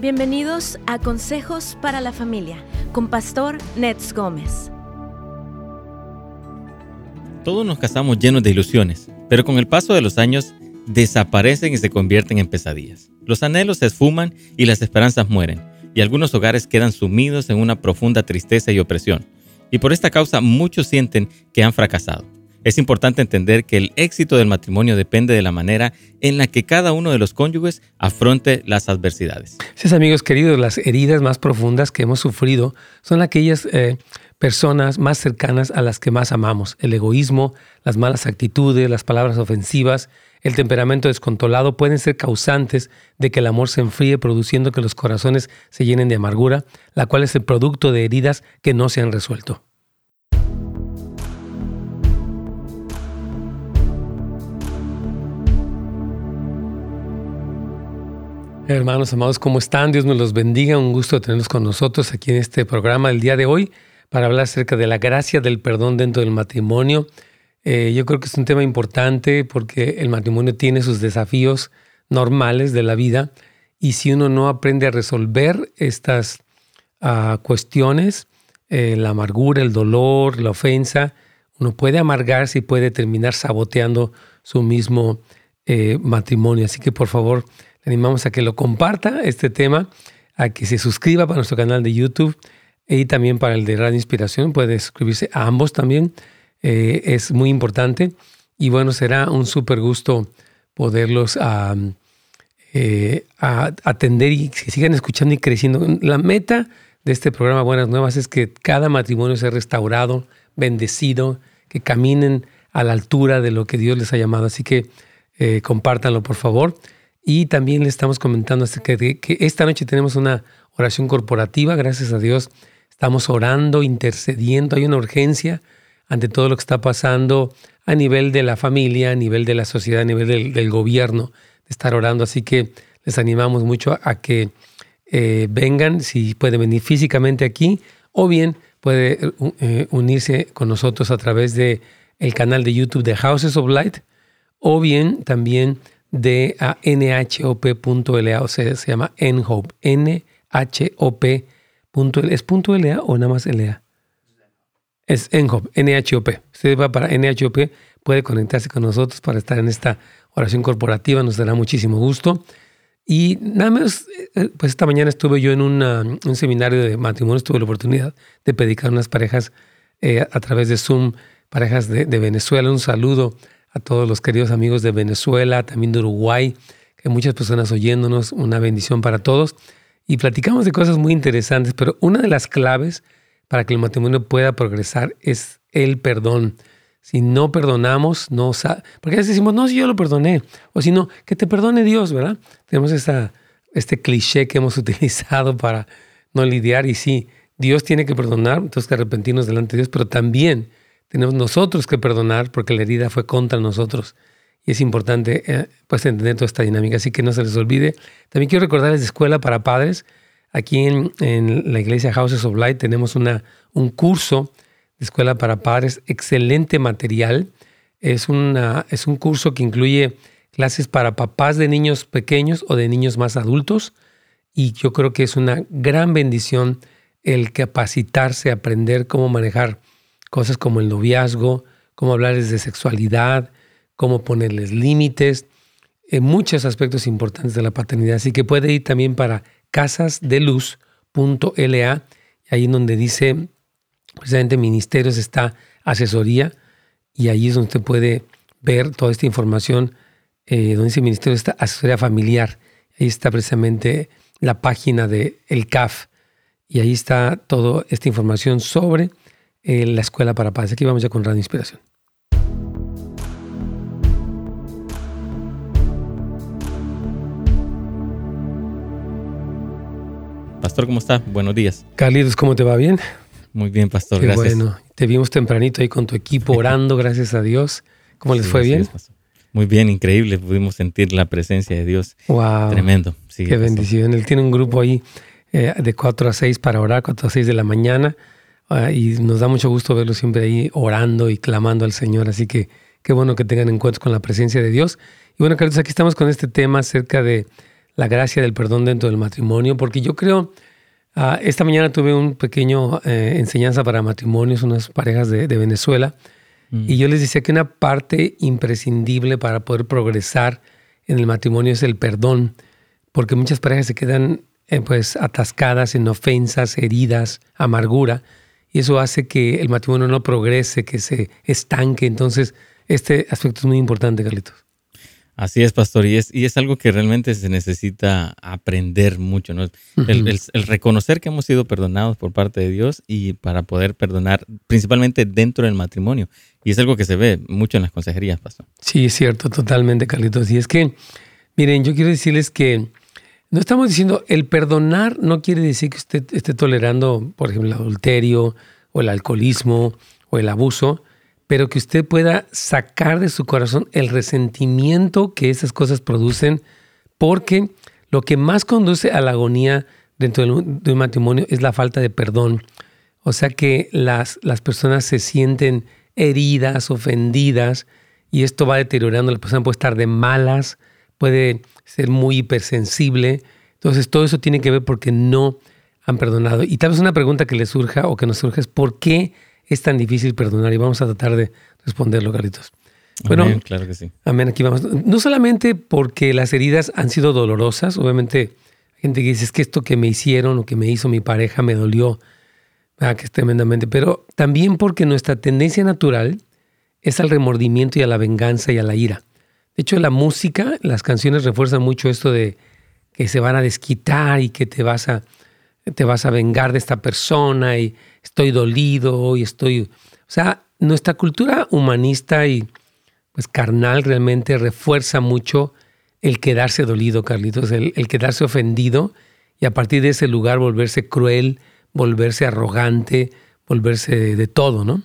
Bienvenidos a Consejos para la Familia con Pastor Nets Gómez. Todos nos casamos llenos de ilusiones, pero con el paso de los años desaparecen y se convierten en pesadillas. Los anhelos se esfuman y las esperanzas mueren, y algunos hogares quedan sumidos en una profunda tristeza y opresión. Y por esta causa muchos sienten que han fracasado. Es importante entender que el éxito del matrimonio depende de la manera en la que cada uno de los cónyuges afronte las adversidades. Sí, amigos queridos, las heridas más profundas que hemos sufrido son aquellas eh, personas más cercanas a las que más amamos. El egoísmo, las malas actitudes, las palabras ofensivas, el temperamento descontrolado pueden ser causantes de que el amor se enfríe, produciendo que los corazones se llenen de amargura, la cual es el producto de heridas que no se han resuelto. Hermanos amados, ¿cómo están? Dios nos los bendiga. Un gusto tenerlos con nosotros aquí en este programa el día de hoy para hablar acerca de la gracia del perdón dentro del matrimonio. Eh, yo creo que es un tema importante porque el matrimonio tiene sus desafíos normales de la vida y si uno no aprende a resolver estas ah, cuestiones, eh, la amargura, el dolor, la ofensa, uno puede amargarse y puede terminar saboteando su mismo eh, matrimonio. Así que por favor, animamos a que lo comparta este tema, a que se suscriba para nuestro canal de YouTube y también para el de Radio Inspiración. Puede suscribirse a ambos también. Eh, es muy importante. Y bueno, será un súper gusto poderlos eh, atender y que sigan escuchando y creciendo. La meta de este programa Buenas Nuevas es que cada matrimonio sea restaurado, bendecido, que caminen a la altura de lo que Dios les ha llamado. Así que eh, compártanlo, por favor. Y también le estamos comentando que esta noche tenemos una oración corporativa, gracias a Dios. Estamos orando, intercediendo, hay una urgencia ante todo lo que está pasando a nivel de la familia, a nivel de la sociedad, a nivel del, gobierno, de estar orando. Así que les animamos mucho a, que eh, vengan, si puede venir físicamente aquí, o bien puede eh, unirse con nosotros a través de el canal de YouTube de Houses of Light, o bien también de a nhop.la, o sea, se llama NHOP, N-H-O-P.la. ¿Es punto .la o nada más LA? Es NHOP, NHOP. Usted va para NHOP, puede conectarse con nosotros para estar en esta oración corporativa, nos dará muchísimo gusto. Y nada más, eh, pues esta mañana estuve yo en un seminario de matrimonio, tuve la oportunidad de predicar a unas parejas eh, a través de Zoom, parejas de Venezuela. Un saludo a todos los queridos amigos de Venezuela, también de Uruguay, que hay muchas personas oyéndonos, una bendición para todos. Y platicamos de cosas muy interesantes, pero una de las claves para que el matrimonio pueda progresar es el perdón. Si no perdonamos, no porque a veces decimos, no, si yo lo perdoné, o si no, que te perdone Dios, ¿verdad? Tenemos esta, este cliché que hemos utilizado para no lidiar y sí, Dios tiene que perdonar, entonces que arrepentirnos delante de Dios, pero también tenemos nosotros que perdonar porque la herida fue contra nosotros. Y es importante eh, pues entender toda esta dinámica, así que no se les olvide. También quiero recordarles de Escuela para Padres. Aquí en, la iglesia Houses of Light tenemos una, un curso de Escuela para Padres, excelente material. Es, una, es un curso que incluye clases para papás de niños pequeños o de niños más adultos. Y yo creo que es una gran bendición el capacitarse, aprender cómo manejar cosas como el noviazgo, cómo hablarles de sexualidad, cómo ponerles límites, en muchos aspectos importantes de la paternidad. Así que puede ir también para casasdeluz.la, ahí en donde dice precisamente ministerios está asesoría, y ahí es donde usted puede ver toda esta información, eh, donde dice ministerio está asesoría familiar. Ahí está precisamente la página de el CAF, y ahí está toda esta información sobre en la Escuela para Paz. Aquí vamos ya con Radio Inspiración. Pastor, ¿cómo está? Buenos días. Carlitos, ¿cómo te va? ¿Bien? Muy bien, Pastor, gracias. Bueno, te vimos tempranito ahí con tu equipo orando, gracias a Dios. ¿Cómo les fue? ¿Bien? Muy bien, increíble. Pudimos sentir la presencia de Dios. Wow. Tremendo. Qué bendición. Él tiene un grupo ahí eh, de 4 a 6 para orar, 4 a 6 de la mañana. Ah, y nos da mucho gusto verlo siempre ahí orando y clamando al Señor. Así que qué bueno que tengan encuentros con la presencia de Dios. Y bueno, Carlos, aquí estamos con este tema acerca de la gracia del perdón dentro del matrimonio, porque yo creo, ah, esta mañana tuve un pequeño eh, enseñanza para matrimonios, unas parejas de, Venezuela, mm. y yo les decía que una parte imprescindible para poder progresar en el matrimonio es el perdón, porque muchas parejas se quedan eh, pues atascadas en ofensas, heridas, amargura, y eso hace que el matrimonio no progrese, que se estanque. Entonces, este aspecto es muy importante, Carlitos. Así es, pastor, y es, y es algo que realmente se necesita aprender mucho, ¿no? el, reconocer que hemos sido perdonados por parte de Dios y para poder perdonar principalmente dentro del matrimonio. Y es algo que se ve mucho en las consejerías, pastor. Sí, es cierto, totalmente, Carlitos. Y es que, miren, yo quiero decirles que no estamos diciendo, el perdonar no quiere decir que usted esté tolerando, por ejemplo, el adulterio o el alcoholismo o el abuso, pero que usted pueda sacar de su corazón el resentimiento que esas cosas producen, porque lo que más conduce a la agonía dentro de un matrimonio es la falta de perdón. O sea que las, las personas se sienten heridas, ofendidas, y esto va deteriorando. La persona puede estar de malas, puede ser muy hipersensible. Entonces todo eso tiene que ver porque no han perdonado. Y tal vez una pregunta que le surja o que nos surja es ¿por qué es tan difícil perdonar? Y vamos a tratar de responderlo, Carlitos. Bueno, claro que sí. Amén, aquí vamos. No solamente porque las heridas han sido dolorosas, obviamente hay gente que dice es que esto que me hicieron o que me hizo mi pareja me dolió, ah, que es tremendamente, pero también porque nuestra tendencia natural es al remordimiento y a la venganza y a la ira. De hecho, la música, las canciones refuerzan mucho esto de que se van a desquitar y que te vas a, te vas a vengar de esta persona y estoy dolido y estoy... O sea, nuestra cultura humanista y pues carnal realmente refuerza mucho el quedarse dolido, Carlitos, el, quedarse ofendido y a partir de ese lugar volverse cruel, volverse arrogante, volverse de, todo, ¿no?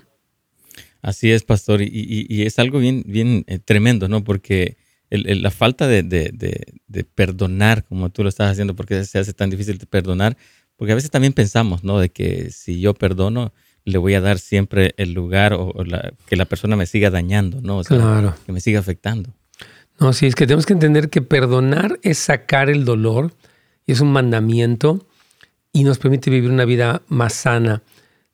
Así es, pastor, y, es algo bien, bien eh, tremendo, ¿no? Porque la falta de, de, perdonar, como tú lo estás haciendo, porque se hace tan difícil de perdonar, porque a veces también pensamos, ¿no? De que si yo perdono, le voy a dar siempre el lugar o, que la persona me siga dañando, ¿no? O sea, claro. que me siga afectando. No, sí, es que tenemos que entender que perdonar es sacar el dolor y es un mandamiento y nos permite vivir una vida más sana,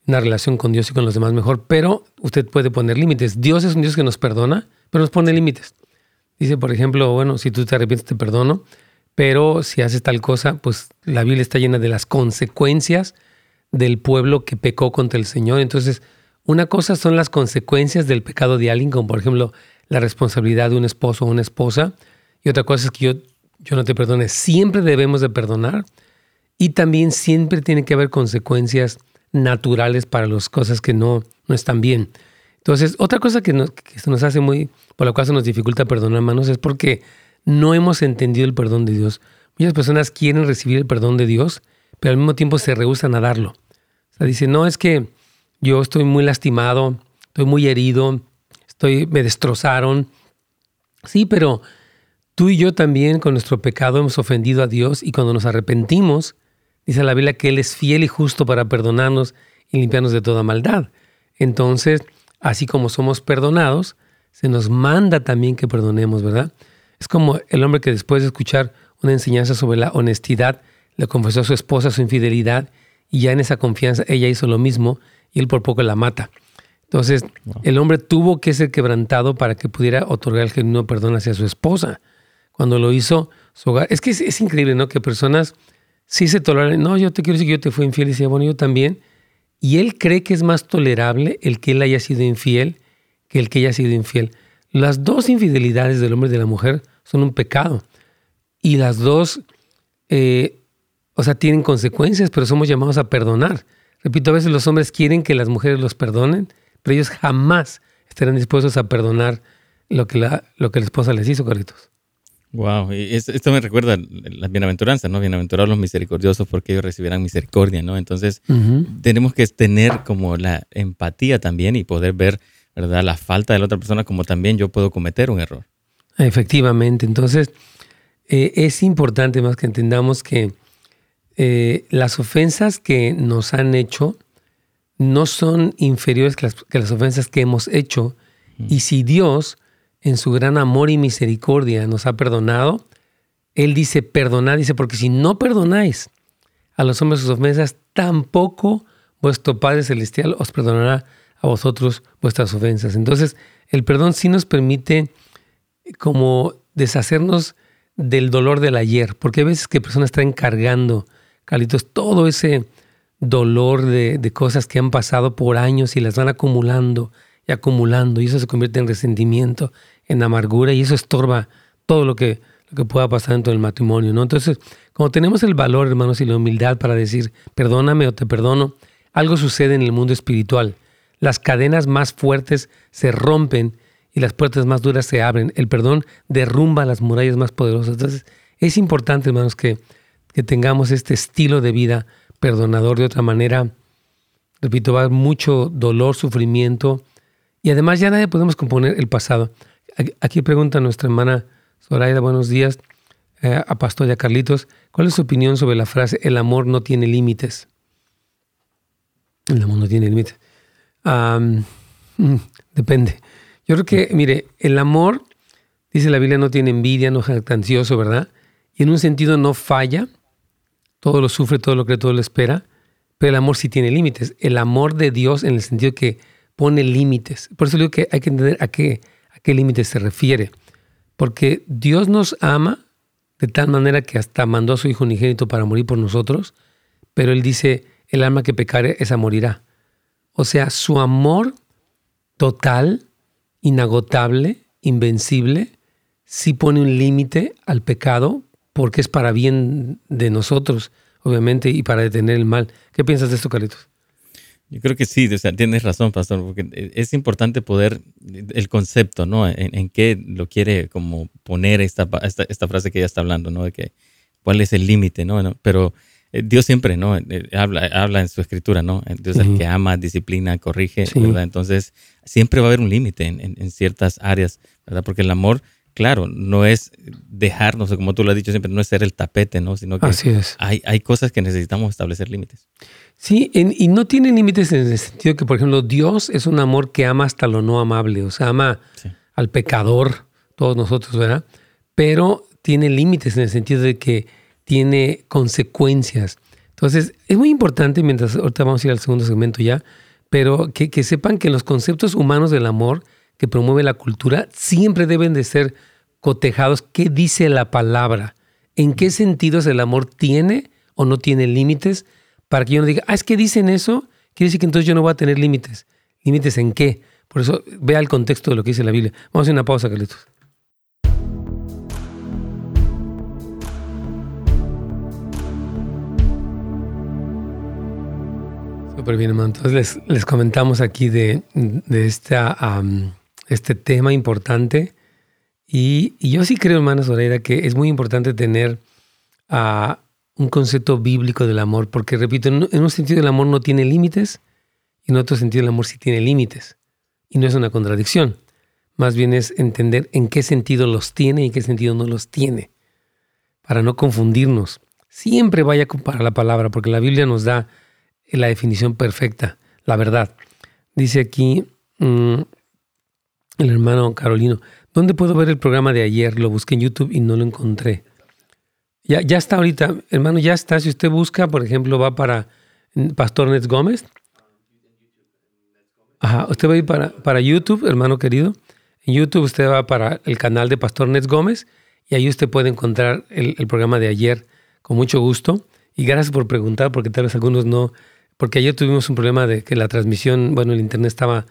una relación con Dios y con los demás mejor, pero usted puede poner límites. Dios es un Dios que nos perdona, pero nos pone límites. Dice, por ejemplo, bueno, si tú te arrepientes te perdono, pero si haces tal cosa, pues la Biblia está llena de las consecuencias del pueblo que pecó contra el Señor. Entonces, una cosa son las consecuencias del pecado de alguien, como por ejemplo la responsabilidad de un esposo o una esposa, y otra cosa es que yo, yo no te perdone. Siempre debemos de perdonar y también siempre tiene que haber consecuencias naturales para las cosas que no, no están bien. Entonces, otra cosa que, nos, que se nos hace muy, por la cual se nos dificulta perdonar, hermanos, es porque no hemos entendido el perdón de Dios. Muchas personas quieren recibir el perdón de Dios, pero al mismo tiempo se rehusan a darlo. O sea, dicen, no, es que yo estoy muy lastimado, estoy muy herido, estoy, me destrozaron. Sí, pero tú y yo también con nuestro pecado hemos ofendido a Dios y cuando nos arrepentimos, dice la Biblia que Él es fiel y justo para perdonarnos y limpiarnos de toda maldad. Entonces, así como somos perdonados, se nos manda también que perdonemos, ¿verdad? Es como el hombre que después de escuchar una enseñanza sobre la honestidad, le confesó a su esposa su infidelidad y ya en esa confianza ella hizo lo mismo y él por poco la mata. Entonces, el hombre tuvo que ser quebrantado para que pudiera otorgar el genuino perdón hacia su esposa. Cuando lo hizo, su hogar. Es que es, increíble, ¿no? Que personas sí se toleran. No, yo te quiero decir que yo te fui infiel y decía, bueno, yo también. Y él cree que es más tolerable el que él haya sido infiel que el que haya sido infiel. Las dos infidelidades del hombre y de la mujer son un pecado. Y las dos, eh, o sea, tienen consecuencias, pero somos llamados a perdonar. Repito, a veces los hombres quieren que las mujeres los perdonen, pero ellos jamás estarán dispuestos a perdonar lo que la, lo que esposa les hizo, Carlitos. Wow, y esto me recuerda las bienaventuranzas, ¿no? Bienaventurados los misericordiosos porque ellos recibirán misericordia, ¿no? Entonces, tenemos que tener como la empatía también y poder ver ¿verdad? La falta de la otra persona como también yo puedo cometer un error. Efectivamente, entonces eh, es importante más que entendamos que eh, las ofensas que nos han hecho no son inferiores que las, ofensas que hemos hecho. Y si Dios, en su gran amor y misericordia, nos ha perdonado, Él dice, perdonad, dice, porque si no perdonáis a los hombres sus ofensas, tampoco vuestro Padre Celestial os perdonará a vosotros vuestras ofensas. Entonces, el perdón sí nos permite como deshacernos del dolor del ayer, porque hay veces que personas están cargando, Carlitos, todo ese dolor de, cosas que han pasado por años y las van acumulando y acumulando, y eso se convierte en resentimiento, en amargura, y eso estorba todo lo que, que pueda pasar dentro del matrimonio, ¿no? Entonces, como tenemos el valor, hermanos, y la humildad para decir, perdóname o te perdono, algo sucede en el mundo espiritual. Las cadenas más fuertes se rompen y las puertas más duras se abren. El perdón derrumba las murallas más poderosas. Entonces, es importante, hermanos, que, que tengamos este estilo de vida perdonador. De otra manera, repito, va mucho dolor, sufrimiento y además ya nadie podemos componer el pasado. Aquí pregunta nuestra hermana Zoraida, buenos días, eh, a Pastor y Carlitos, ¿cuál es su opinión sobre la frase el amor no tiene límites? El amor no tiene límites. Mm, depende. Yo creo que, mire, el amor, dice la Biblia, no tiene envidia, no es jactancioso, ¿verdad? Y en un sentido no falla, todo lo sufre, todo lo cree, todo lo espera, pero el amor sí tiene límites. El amor de Dios en el sentido que pone límites. Por eso digo que hay que entender a qué, a qué límites se refiere. Porque Dios nos ama de tal manera que hasta mandó a su Hijo unigénito para morir por nosotros, pero Él dice, el alma que pecare, esa morirá. O sea, su amor total inagotable, invencible, sí pone un límite al pecado porque es para bien de nosotros, obviamente, y para detener el mal. ¿Qué piensas de esto, Carlitos? Yo creo que sí, o sea, tienes razón, pastor, porque es importante poder, el concepto, ¿no? En, qué lo quiere como poner esta, esta, frase que ella está hablando, ¿no? De que cuál es el límite, ¿no? Pero eh, Dios siempre, ¿no? Eh, habla, habla en su escritura, ¿no? Dios es el que ama, disciplina, corrige, ¿verdad? Entonces, siempre va a haber un límite en, ciertas áreas, ¿verdad? Porque el amor, claro, no es dejarnos, como tú lo has dicho siempre, no es ser el tapete, ¿no? Sino que Hay, hay cosas que necesitamos establecer límites. Sí, y no tiene límites en el sentido que, por ejemplo, Dios es un amor que ama hasta lo no amable, o sea, ama al pecador, todos nosotros, ¿verdad? Pero tiene límites en el sentido de que tiene consecuencias. Entonces, es muy importante, mientras ahorita vamos a ir al segundo segmento ya, pero que, sepan que los conceptos humanos del amor que promueve la cultura siempre deben de ser cotejados. ¿Qué dice la palabra? ¿En qué sentidos el amor tiene o no tiene límites? Para que yo no diga, ah, es que dicen eso, quiere decir que entonces yo no voy a tener límites. ¿Límites en qué? Por eso vea el contexto de lo que dice la Biblia. Vamos a hacer una pausa, Carlitos. Súper bien, hermano. Entonces les, comentamos aquí de, esta, este tema importante. Y, yo sí creo, hermana Zoraida, que es muy importante tener uh, un concepto bíblico del amor, porque repito, en, un sentido el amor no tiene límites y en otro sentido el amor sí tiene límites. Y no es una contradicción. Más bien es entender en qué sentido los tiene y en qué sentido no los tiene. Para no confundirnos. Siempre vaya para la palabra, porque la Biblia nos da la definición perfecta, la verdad. Dice aquí mm, el hermano Carolino, ¿dónde puedo ver el programa de ayer? Lo busqué en YouTube y no lo encontré. Ya, ya está ahorita, hermano, ya está. Si usted busca, por ejemplo, va para Pastor Nets Gómez. Ajá, usted va a ir para, para YouTube, hermano querido. En YouTube usted va para el canal de Pastor Nets Gómez y ahí usted puede encontrar el, el programa de ayer con mucho gusto. Y gracias por preguntar, porque tal vez algunos no, porque ayer tuvimos un problema de que la transmisión, bueno, el internet estaba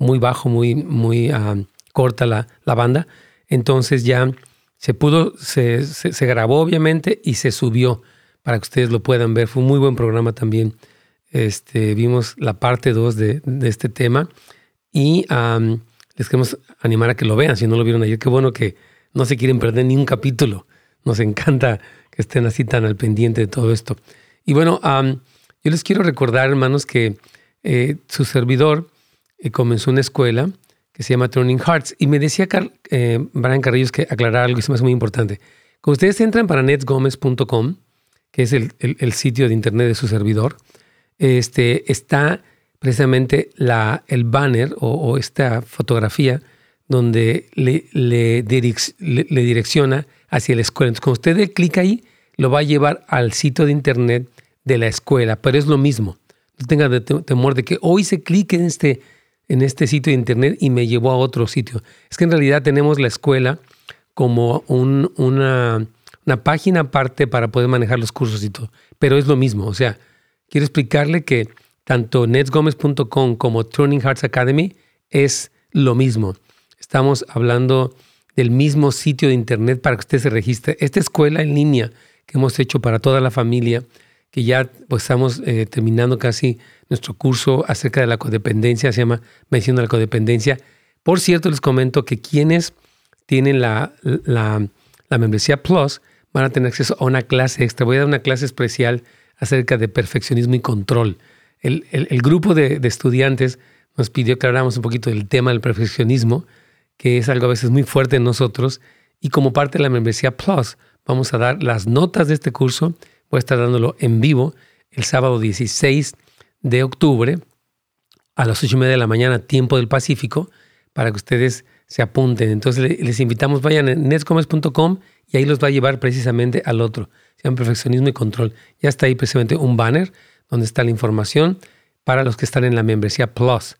muy bajo, muy, muy ah, corta la, la, banda. Entonces ya se pudo, se, se, grabó obviamente y se subió para que ustedes lo puedan ver. Fue un muy buen programa también. Este, vimos la parte 2 de, de, este tema y les queremos animar a que lo vean. Si no lo vieron ayer, qué bueno que no se quieren perder ni un capítulo. Nos encanta que estén así tan al pendiente de todo esto. Y bueno, yo les quiero recordar, hermanos, que eh, su servidor eh, comenzó una escuela que se llama Turning Hearts. Y me decía eh, Brian Carrillos que aclarar algo que se me hace muy importante. Cuando ustedes entran para netsgomez.com, que es el, sitio de internet de su servidor, este, está precisamente la, el banner o, esta fotografía donde le, le, direcciona hacia la escuela. Entonces, cuando usted dé clic ahí, lo va a llevar al sitio de internet de la escuela, pero es lo mismo. No tenga temor de que hoy se clique en este, en este sitio de internet y me llevó a otro sitio. Es que en realidad tenemos la escuela como un, una, una página aparte para poder manejar los cursos y todo, pero es lo mismo. O sea, quiero explicarle que tanto netsgomez.com como Turning Hearts Academy es lo mismo. Estamos hablando del mismo sitio de internet para que usted se registre. Esta escuela en línea que hemos hecho para toda la familia, que ya pues, estamos eh, terminando casi nuestro curso acerca de la codependencia, se llama Mención la Codependencia. Por cierto, les comento que quienes tienen la, la, membresía Plus van a tener acceso a una clase extra. Voy a dar una clase especial acerca de perfeccionismo y control. El, grupo de, de, estudiantes nos pidió que habláramos un poquito del tema del perfeccionismo, que es algo a veces muy fuerte en nosotros. Y como parte de la membresía Plus, vamos a dar las notas de este curso. Voy a estar dándolo en vivo el sábado 16 de octubre a las 8 y media de la mañana, tiempo del Pacífico, para que ustedes se apunten. Entonces les invitamos, vayan a netscomes.com y ahí los va a llevar precisamente al otro. Se llama Perfeccionismo y Control. Ya está ahí precisamente un banner donde está la información para los que están en la membresía Plus.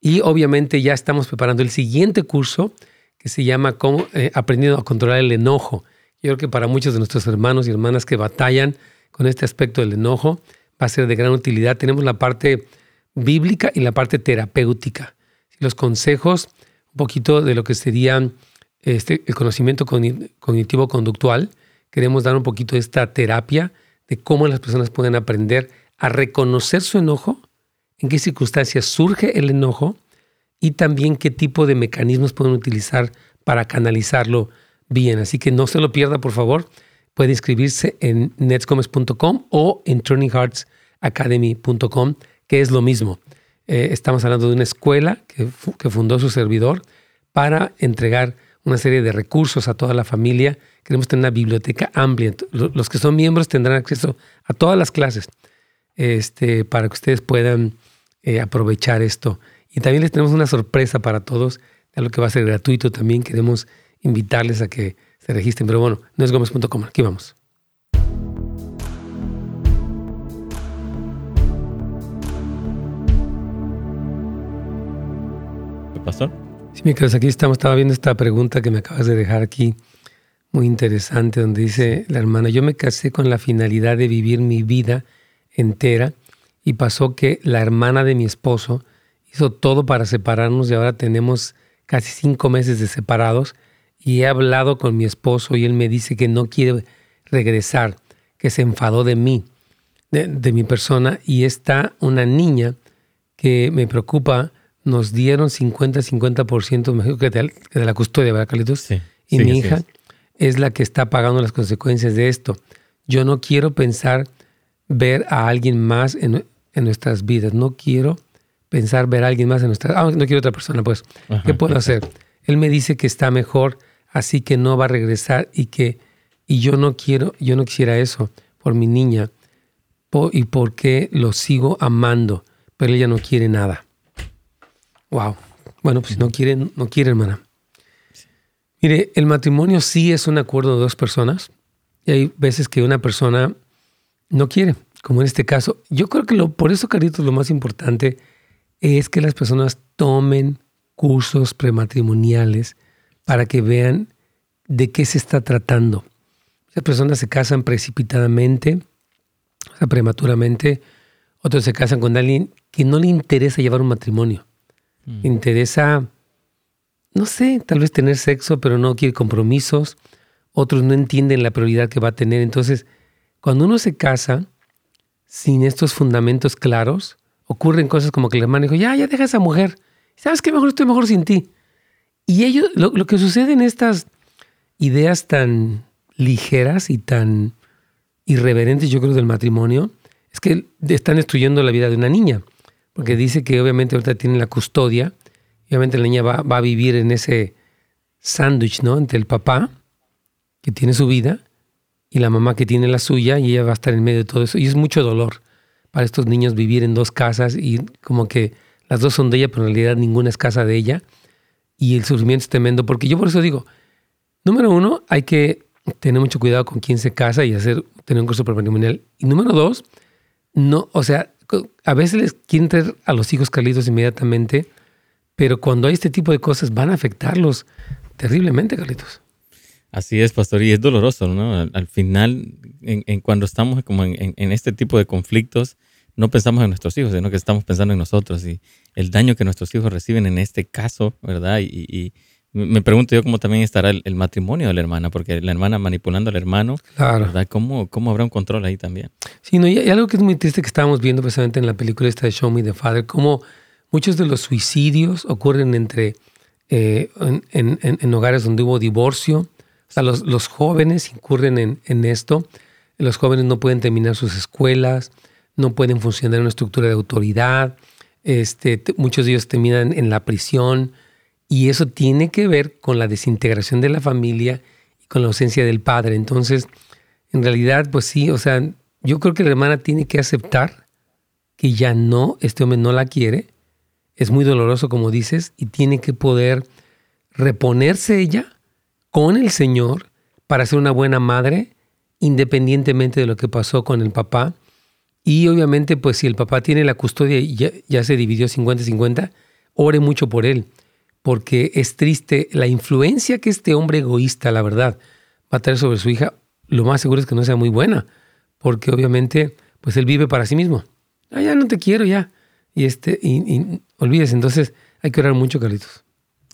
Y obviamente ya estamos preparando el siguiente curso que se llama eh, Aprendiendo a controlar el enojo. Yo creo que para muchos de nuestros hermanos y hermanas que batallan con este aspecto del enojo va a ser de gran utilidad. Tenemos la parte bíblica y la parte terapéutica. Los consejos, un poquito de lo que sería este, el conocimiento cognitivo-conductual. Queremos dar un poquito de esta terapia de cómo las personas pueden aprender a reconocer su enojo, en qué circunstancias surge el enojo y también qué tipo de mecanismos pueden utilizar para canalizarlo bien. Así que no se lo pierda, por favor. Puede inscribirse en netscomes.com o en turningheartsacademy.com, que es lo mismo. Eh, estamos hablando de una escuela que, fundó su servidor para entregar una serie de recursos a toda la familia. Queremos tener una biblioteca amplia. Los que son miembros tendrán acceso a todas las clases este, para que ustedes puedan eh, aprovechar esto. Y también les tenemos una sorpresa para todos, algo que va a ser gratuito también. Queremos invitarles a que se registren. Pero bueno, no es gómez.com. Aquí vamos. ¿Qué pasó? Sí, mientras aquí estamos, estaba viendo esta pregunta que me acabas de dejar aquí, muy interesante, donde dice la hermana, yo me casé con la finalidad de vivir mi vida entera y pasó que la hermana de mi esposo hizo todo para separarnos y ahora tenemos casi cinco meses de separados y he hablado con mi esposo y él me dice que no quiere regresar, que se enfadó de mí, de, mi persona y está una niña que me preocupa, nos dieron 50-50% mejor que de, de, la custodia, ¿verdad, Carlitos? y mi hija es. la que está pagando las consecuencias de esto. Yo no quiero pensar ver a alguien más en, nuestras vidas. No quiero pensar ver a alguien más en nuestras Ah, no quiero otra persona, pues. ¿Qué puedo hacer? Él me dice que está mejor así que no va a regresar y que y yo no quiero, yo no quisiera eso por mi niña y porque lo sigo amando, pero ella no quiere nada. Wow. Bueno, pues no quiere, no quiere, hermana. Mire, el matrimonio sí es un acuerdo de dos personas. Y hay veces que una persona no quiere, como en este caso. Yo creo que lo, por eso, Carlitos, lo más importante es que las personas tomen cursos prematrimoniales para que vean de qué se está tratando. Muchas personas se casan precipitadamente, o sea, prematuramente, otros se casan con alguien que no le interesa llevar un matrimonio. Le mm. interesa, no sé, tal vez tener sexo, pero no quiere compromisos. Otros no entienden la prioridad que va a tener. Entonces, cuando uno se casa sin estos fundamentos claros, ocurren cosas como que el hermano dijo, ya, ya deja a esa mujer. ¿Sabes qué? Mejor estoy mejor sin ti. Y ellos, lo, que sucede en estas ideas tan ligeras y tan irreverentes, yo creo, del matrimonio, es que están destruyendo la vida de una niña. Porque dice que obviamente ahorita tiene la custodia, obviamente la niña va, va a vivir en ese sándwich, ¿no? Entre el papá, que tiene su vida, y la mamá que tiene la suya, y ella va a estar en medio de todo eso. Y es mucho dolor para estos niños vivir en dos casas y como que las dos son de ella, pero en realidad ninguna es casa de ella y el sufrimiento es tremendo, porque yo por eso digo, número uno, hay que tener mucho cuidado con quién se casa y hacer, tener un curso prematrimonial. Y número dos, no, o sea, a veces les quieren traer a los hijos Carlitos inmediatamente, pero cuando hay este tipo de cosas van a afectarlos terriblemente, Carlitos. Así es, pastor, y es doloroso, ¿no? Al, final, en, cuando estamos como en, este tipo de conflictos, no pensamos en nuestros hijos, sino que estamos pensando en nosotros y el daño que nuestros hijos reciben en este caso, ¿verdad? Y, me pregunto yo cómo también estará el, matrimonio de la hermana, porque la hermana manipulando al hermano, ¿verdad? ¿Cómo, ¿Cómo habrá un control ahí también? Sí, no, y algo que es muy triste que estábamos viendo precisamente en la película esta de Show Me the Father, cómo muchos de los suicidios ocurren entre, eh, en, hogares donde hubo divorcio, o sea, los, los jóvenes incurren en esto, los jóvenes no pueden terminar sus escuelas, no pueden funcionar en una estructura de autoridad, este, muchos de ellos terminan en la prisión y eso tiene que ver con la desintegración de la familia y con la ausencia del padre. Entonces, en realidad, pues sí, o sea, yo creo que la hermana tiene que aceptar que ya no, este hombre no la quiere, es muy doloroso como dices, y tiene que poder reponerse ella con el Señor para ser una buena madre, independientemente de lo que pasó con el papá y obviamente, pues si el papá tiene la custodia y ya, se dividió 50-50, ore mucho por él, porque es triste la influencia que este hombre egoísta, la verdad, va a tener sobre su hija. Lo más seguro es que no sea muy buena, porque obviamente, pues él vive para sí mismo. Ah, ya no te quiero, ya. Y este, y, olvides, entonces hay que orar mucho, Carlitos.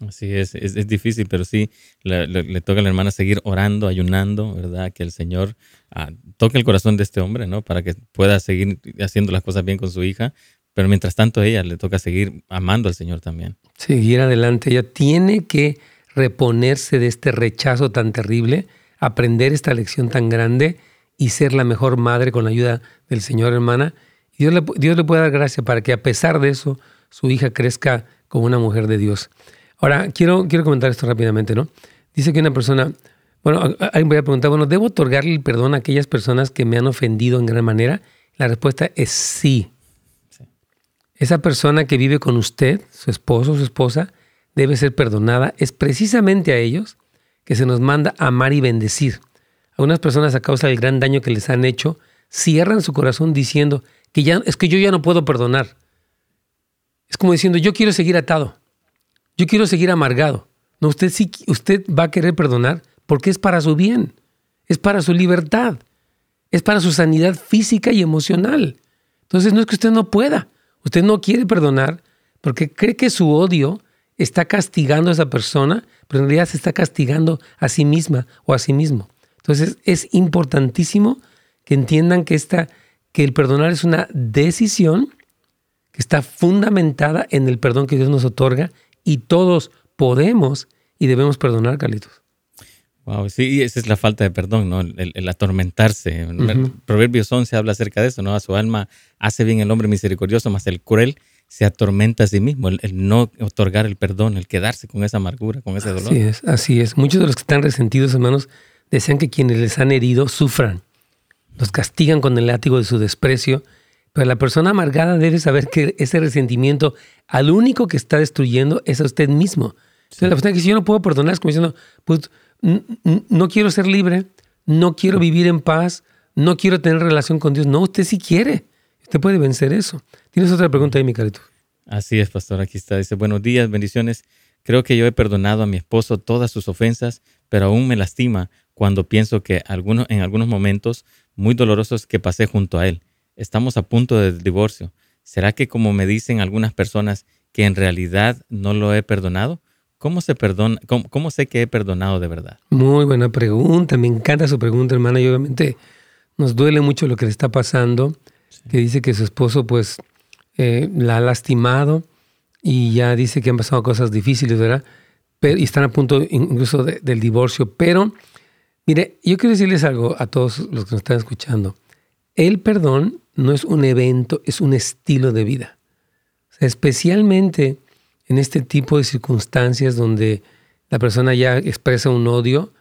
Así es, es, difícil, pero sí, le, toca a la hermana seguir orando, ayunando, ¿verdad? Que el Señor ah, toque el corazón de este hombre, ¿no? Para que pueda seguir haciendo las cosas bien con su hija, pero mientras tanto a ella le toca seguir amando al Señor también. Seguir adelante, ella tiene que reponerse de este rechazo tan terrible, aprender esta lección tan grande y ser la mejor madre con la ayuda del Señor, hermana. Dios le, Dios le puede dar gracia para que a pesar de eso, su hija crezca como una mujer de Dios. Ahora, quiero, quiero comentar esto rápidamente, ¿no? Dice que una persona, bueno, alguien voy a preguntar, bueno, ¿debo otorgarle el perdón a aquellas personas que me han ofendido en gran manera? La respuesta es sí. Esa persona que vive con usted, su esposo o su esposa, debe ser perdonada. Es precisamente a ellos que se nos manda amar y bendecir. Algunas personas a causa del gran daño que les han hecho, cierran su corazón diciendo que ya es que yo ya no puedo perdonar. Es como diciendo, yo quiero seguir atado. Yo quiero seguir amargado. No, usted sí, usted va a querer perdonar porque es para su bien, es para su libertad, es para su sanidad física y emocional. Entonces no es que usted no pueda, usted no quiere perdonar porque cree que su odio está castigando a esa persona, pero en realidad se está castigando a sí misma o a sí mismo. Entonces es importantísimo que entiendan que, esta, que el perdonar es una decisión que está fundamentada en el perdón que Dios nos otorga y todos podemos y debemos perdonar, Carlitos. Wow, sí, esa es la falta de perdón, ¿no? El, atormentarse. Proverbios 11 habla acerca de eso, ¿no? A su alma hace bien el hombre misericordioso, más el cruel se atormenta a sí mismo, el, no otorgar el perdón, el quedarse con esa amargura, con ese dolor. Así es, así es. Muchos de los que están resentidos, hermanos, desean que quienes les han herido sufran. Los castigan con el látigo de su desprecio pero la persona amargada debe saber que ese resentimiento al único que está destruyendo es a usted mismo. la persona que dice, yo no puedo perdonar, es como diciendo, pues no quiero ser libre, no quiero vivir en paz, no quiero tener relación con Dios. No, usted sí quiere. Usted puede vencer eso. ¿Tienes otra pregunta ahí, mi carito? Así es, pastor. Aquí está. Dice, buenos días, bendiciones. Creo que yo he perdonado a mi esposo todas sus ofensas, pero aún me lastima cuando pienso que algunos, en algunos momentos muy dolorosos que pasé junto a él estamos a punto del divorcio. ¿Será que como me dicen algunas personas que en realidad no lo he perdonado? ¿Cómo, se perdona, cómo, sé que he perdonado de verdad? Muy buena pregunta, me encanta su pregunta, hermana, y obviamente nos duele mucho lo que le está pasando, que dice que su esposo pues eh, la ha lastimado y ya dice que han pasado cosas difíciles, ¿verdad? Pero, y están a punto incluso del divorcio, pero mire, yo quiero decirles algo a todos los que nos están escuchando. El perdón no es un evento, es un estilo de vida. especialmente en este tipo de circunstancias donde la persona ya expresa un odio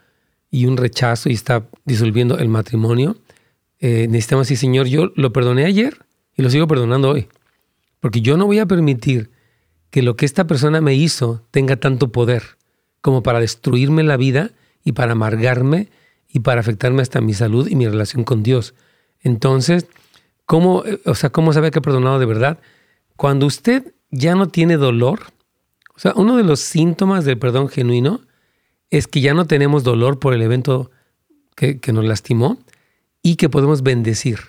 y un rechazo y está disolviendo el matrimonio, eh, necesitamos decir, Señor, yo lo perdoné ayer y lo sigo perdonando hoy. Porque yo no voy a permitir que lo que esta persona me hizo tenga tanto poder como para destruirme la vida y para amargarme y para afectarme hasta mi salud y mi relación con Dios. Entonces, ¿cómo, o sea, ¿cómo que ha perdonado de verdad? Cuando usted ya no tiene dolor, o sea, uno de los síntomas del perdón genuino es que ya no tenemos dolor por el evento que, nos lastimó y que podemos bendecir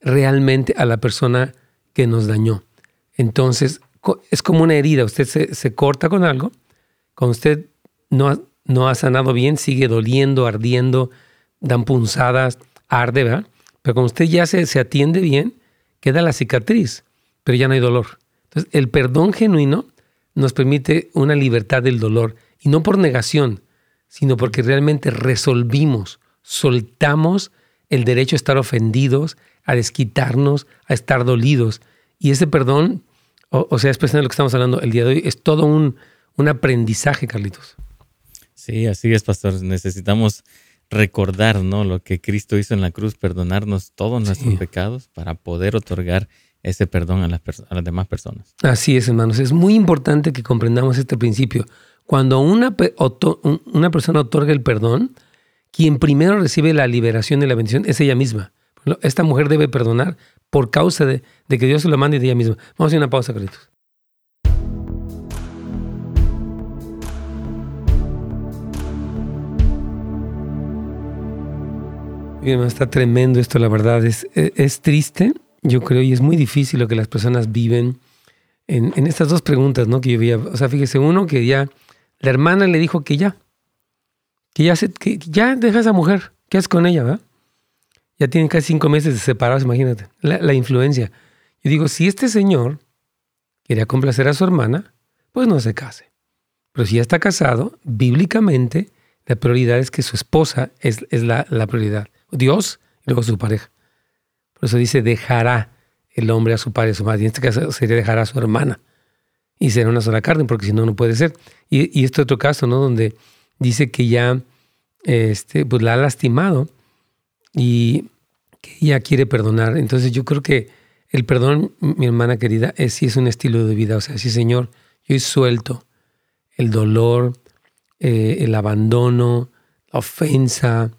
realmente a la persona que nos dañó. Entonces, es como una herida. Usted se, corta con algo, cuando usted no no ha sanado bien, sigue doliendo, ardiendo, dan punzadas, arde, ¿verdad? Pero cuando usted ya se, se atiende bien, queda la cicatriz, pero ya no hay dolor. Entonces, el perdón genuino nos permite una libertad del dolor, y no por negación, sino porque realmente resolvimos, soltamos el derecho a estar ofendidos, a desquitarnos, a estar dolidos. Y ese perdón, o, sea, es de lo que estamos hablando el día de hoy, es todo un, un aprendizaje, Carlitos. Sí, así es, pastor. Necesitamos recordar ¿no? lo que Cristo hizo en la cruz, perdonarnos todos nuestros pecados para poder otorgar ese perdón a las, a las, demás personas. Así es, hermanos. Es muy importante que comprendamos este principio. Cuando una, una persona otorga el perdón, quien primero recibe la liberación y la bendición es ella misma. Esta mujer debe perdonar por causa de, que Dios se lo mande de ella misma. Vamos a hacer una pausa, Carlitos. Está tremendo esto, la verdad. Es, es, triste, yo creo, y es muy difícil lo que las personas viven en, en, estas dos preguntas, ¿no? Que yo veía. O sea, fíjese, uno que ya, la hermana le dijo que ya, que ya, se, ya deja a esa mujer, ¿qué haces con ella, verdad? Ya tienen casi cinco meses separados, imagínate, la, influencia. Yo digo, si este señor quería complacer a su hermana, pues no se case. Pero si ya está casado, bíblicamente, la prioridad es que su esposa es, es la, la, prioridad. Dios y luego su pareja. Por eso dice, dejará el hombre a su padre y a su madre. Y en este caso sería dejará a su hermana. Y será una sola carne, porque si no, no puede ser. Y, y este otro caso, ¿no? Donde dice que ya este, pues la ha lastimado y que ella quiere perdonar. Entonces yo creo que el perdón, mi hermana querida, es sí es un estilo de vida. O sea, sí, Señor, yo suelto el dolor, eh, el abandono, la ofensa,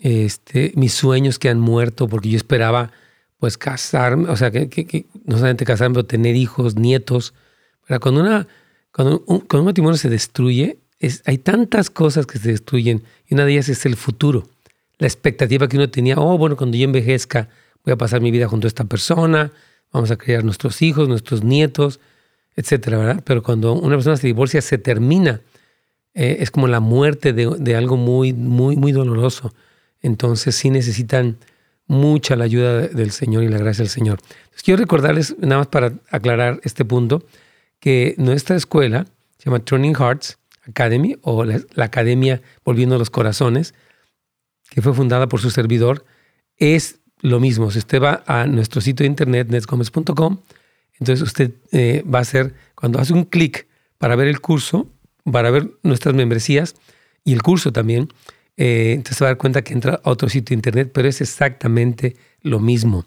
este, mis sueños que han muerto, porque yo esperaba pues casarme, o sea, que, no solamente casarme, pero tener hijos, nietos. Pero cuando, una, cuando, un, matrimonio se destruye, es, hay tantas cosas que se destruyen y una de ellas es el futuro la expectativa que uno tenía, oh, bueno, cuando yo envejezca voy a pasar mi vida junto a esta persona, vamos a criar nuestros hijos, nuestros nietos, etcétera, ¿verdad? Pero cuando una persona se divorcia, se termina. Eh, es como la muerte de, algo muy, muy, muy doloroso. Entonces sí necesitan mucha la ayuda del Señor y la gracia del Señor. quiero recordarles, nada más para aclarar este punto, que nuestra escuela se llama Turning Hearts Academy o la, Academia Volviendo los Corazones que fue fundada por su servidor, es lo mismo. Si usted va a nuestro sitio de internet, netgomez.com, entonces usted eh, va a hacer, cuando hace un clic para ver el curso, para ver nuestras membresías y el curso también, eh, entonces va a dar cuenta que entra a otro sitio de internet, pero es exactamente lo mismo.